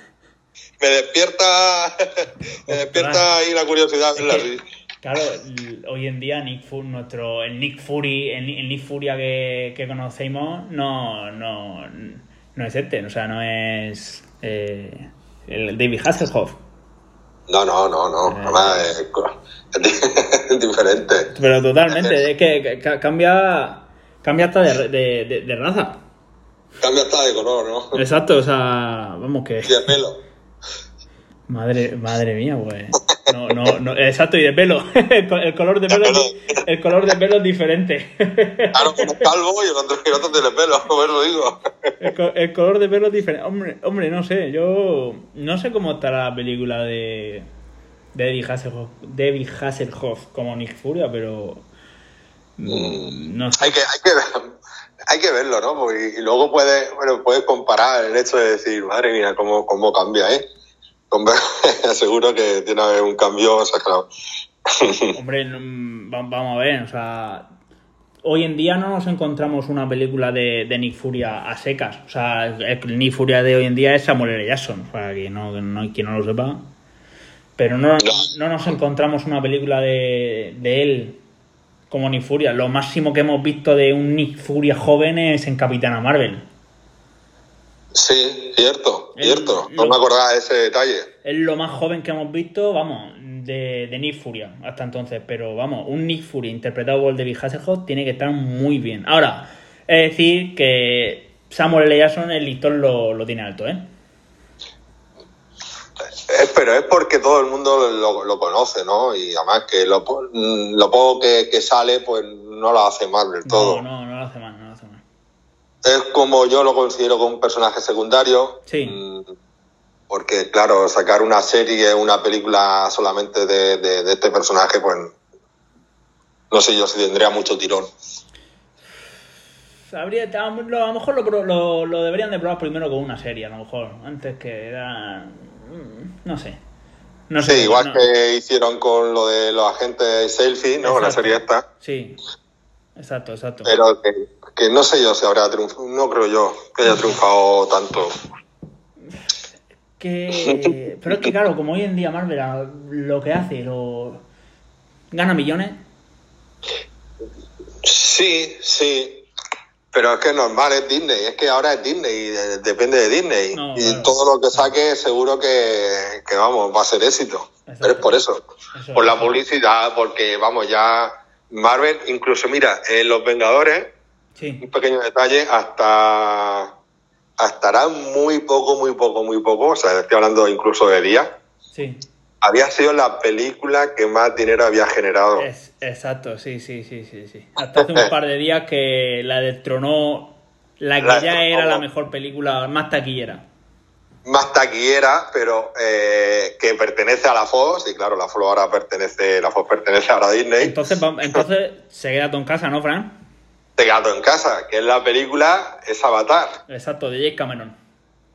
me despierta me despierta ahí la curiosidad de Es verla, que, sí. claro, hoy en día Nick Fu- nuestro, el Nick Fury, el Nick Furia que, que conocemos no, no, no es este, o sea, no es eh, el David Hasselhoff. No, no, no, no. Además, es, es di- es diferente. Pero totalmente, es que que ca- cambia, cambia hasta de, de, de- de raza. Cambia hasta de color, ¿no? Exacto, o sea, vamos que... Y de pelo. Madre, madre mía, pues. No, no, no, exacto, y de pelo. El, co- el color de pelo, el color de pelo es diferente. Claro, uno es calvo y el otro, el otro tiene pelo, por eso digo. El, co- el color de pelo es diferente. Hombre, hombre, no sé, yo no sé cómo estará la película de David Hasselhoff, David Hasselhoff como Nick Furia, pero mm, no sé. Hay que, hay que, hay que verlo, ¿no? Y luego puedes, bueno, puedes comparar el hecho de decir, madre mía, cómo, cómo cambia, ¿eh? Seguro que tiene un cambio exagerado. Hombre, vamos a ver, o sea, hoy en día no nos encontramos una película de, de Nick Furia a secas. O sea, el Nick Furia de hoy en día es Samuel L. Jackson, para que no, que no hay quien no lo sepa. Pero no, no nos encontramos una película de, de él como Nick Furia. Lo máximo que hemos visto de un Nick Furia joven es en Capitana Marvel. Sí, cierto, El- cierto. No lo- me acordaba de ese detalle. Es lo más joven que hemos visto, vamos, de, de Nick Furia hasta entonces. Pero vamos, un Nick Furia interpretado por David Hasselhoff tiene que estar muy bien. Ahora, es decir que Samuel L. Jackson, el listón lo, lo tiene alto, ¿eh? Eh, pero es porque todo el mundo lo, lo conoce, ¿no? Y además que lo, lo poco que, que sale, pues no lo hace mal del todo. No, no, no lo hace mal, no lo hace mal. Es como yo lo considero como un personaje secundario. Sí. Mm, Porque, claro, sacar una serie, una película solamente de, de- de este personaje, pues no sé yo si tendría mucho tirón. Habría, a lo mejor lo, lo, lo deberían de probar primero con una serie, a lo mejor. Antes que era... mm, No sé. No sé. sí, igual no- que hicieron con lo de los agentes selfie, ¿no? La serie esta. Sí. Exacto, exacto. Pero que, que no sé yo si habrá triunfado, no creo yo que haya triunfado tanto. Que... Pero es que claro, como hoy en día Marvel lo que hace, lo... Gana millones. Sí, sí. Pero es que normal, es Disney. Es que ahora es Disney y de- depende de Disney. No, y claro. todo lo que saque seguro que, que, vamos, va a ser éxito. Exacto. Pero es por eso. Eso por la publicidad, porque, vamos, ya Marvel, incluso, mira, en Los Vengadores, Sí. un pequeño detalle, hasta estará muy poco, muy poco, muy poco, o sea, estoy hablando incluso de días, Sí. había sido la película que más dinero había generado. Es, exacto, sí, sí, sí, sí, sí. Hasta hace un par de días que la destronó la que La ya era la mejor película, más taquillera. Más taquillera, pero eh, que pertenece a la Fox, y claro, la Fox ahora pertenece, la Fox pertenece ahora a Disney, Entonces, entonces se queda todo en casa, ¿no, Fran? de Gato en Casa, que es la película, es Avatar, Exacto, de Jake Cameron.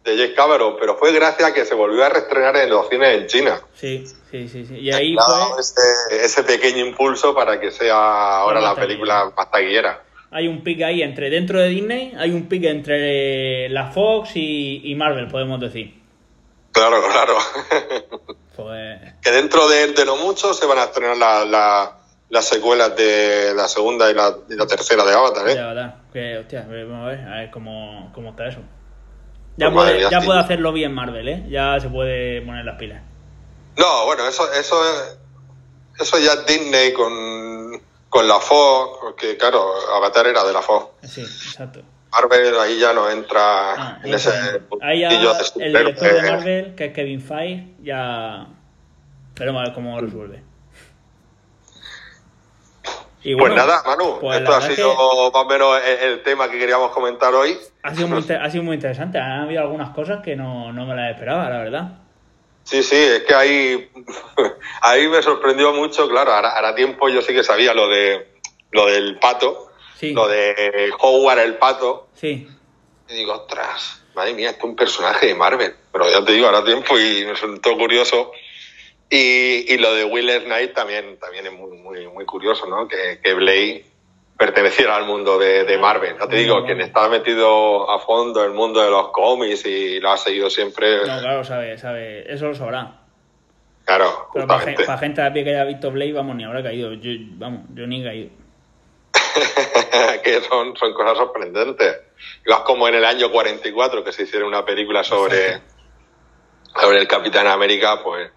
de James Cameron, pero fue gracias a que se volvió a reestrenar en los cines en China. Sí, sí, sí, sí. Y ahí fue, ese, ese pequeño impulso para que sea ahora la película más taquillera. Hay un pique ahí entre dentro de Disney, hay un pique entre la Fox y, y Marvel, podemos decir. Claro, claro. Pues, que dentro de, de no mucho se van a estrenar la- la- las secuelas de la segunda y la, y la tercera de Avatar, ¿eh? ya, verdad. Que, hostia, vamos a ver, a ver cómo, cómo está eso. Ya, Pues puede, mía, ya sí. puede hacerlo bien Marvel, ¿eh? Ya se puede poner las pilas. No, bueno, eso, eso, eso ya es Disney con, con la Fox, porque claro, Avatar era de la Fox. Sí, exacto. Marvel ahí ya no entra Ah, en ese. Ahí ya de el director de Marvel, que es Kevin Feige, ya... Veremos a ver cómo resuelve. Y Pues bueno, nada, Manu, pues esto ha sido más o menos el, tema que queríamos comentar hoy. Ha sido, muy, ha sido muy interesante. Han habido algunas cosas que no, no me las esperaba, la verdad. Sí, sí, es que ahí, ahí me sorprendió mucho, claro, ahora, ahora tiempo yo sí que sabía lo de lo del pato, Sí. lo de Howard el pato, Sí. y digo, ostras, madre mía, esto es un personaje de Marvel, pero ya te digo, ahora tiempo y me resultó curioso. Y, y lo de Will Knight también, también es muy, muy, muy curioso, ¿no? Que, que Blade perteneciera al mundo de, de Marvel. Ya te digo, quien está metido a fondo en el mundo de los cómics y lo ha seguido siempre, No, claro, sabe, sabe. Eso lo sabrá. claro, Pero para, gente a pie que haya visto Blade, vamos, ni habrá caído. Yo, vamos, yo ni he caído. que son, son cosas sorprendentes. Igual como en el año 44 que se hiciera una película sobre, sobre el Capitán América, pues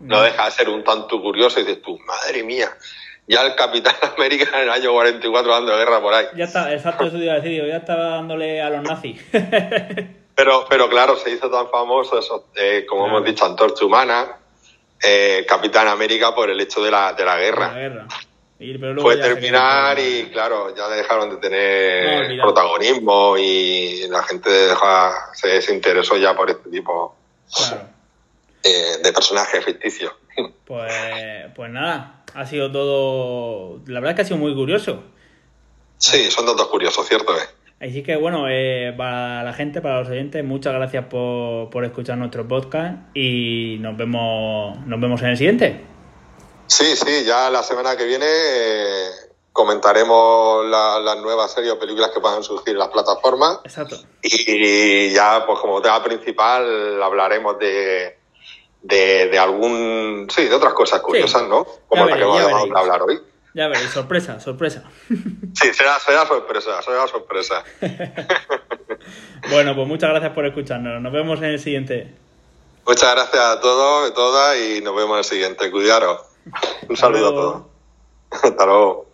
no deja de ser un tanto curioso y dices tú, madre mía, ya el Capitán América en el año 44 dando guerra por ahí. Ya está, exacto, eso te iba a decir. Ya estaba dándole a los nazis. Pero, pero claro, se hizo tan famoso eso, eh, como Claro. hemos dicho, Antorcha Humana, eh, Capitán América por el hecho de la, de la La guerra. guerra. Y- pero luego Fue terminar quedó- y claro, ya dejaron de tener protagonismo y la gente deja- se, se interesó ya por este tipo Claro. eh, de personajes ficticios. Pues, pues nada, ha sido todo. La verdad es que ha sido muy curioso. Sí, son datos curiosos, ¿cierto? eh? Así que bueno, eh, para la gente, para los oyentes, muchas gracias por, por escuchar nuestro podcast y nos vemos, nos vemos en el siguiente. Sí, sí, ya la semana que viene eh, comentaremos la- las nuevas series o películas que puedan surgir en las plataformas Exacto. y ya, pues como tema principal, hablaremos de, de, de algún, sí, de otras cosas curiosas, ¿no? Como la que vamos a hablar hoy. Ya veréis, sorpresa, sorpresa. Sí, será, será sorpresa, será sorpresa. Bueno, pues muchas gracias por escucharnos. Nos vemos en el siguiente. Muchas gracias a todos y todas y nos vemos en el siguiente. Cuidaros. Un saludo a todos. Hasta luego.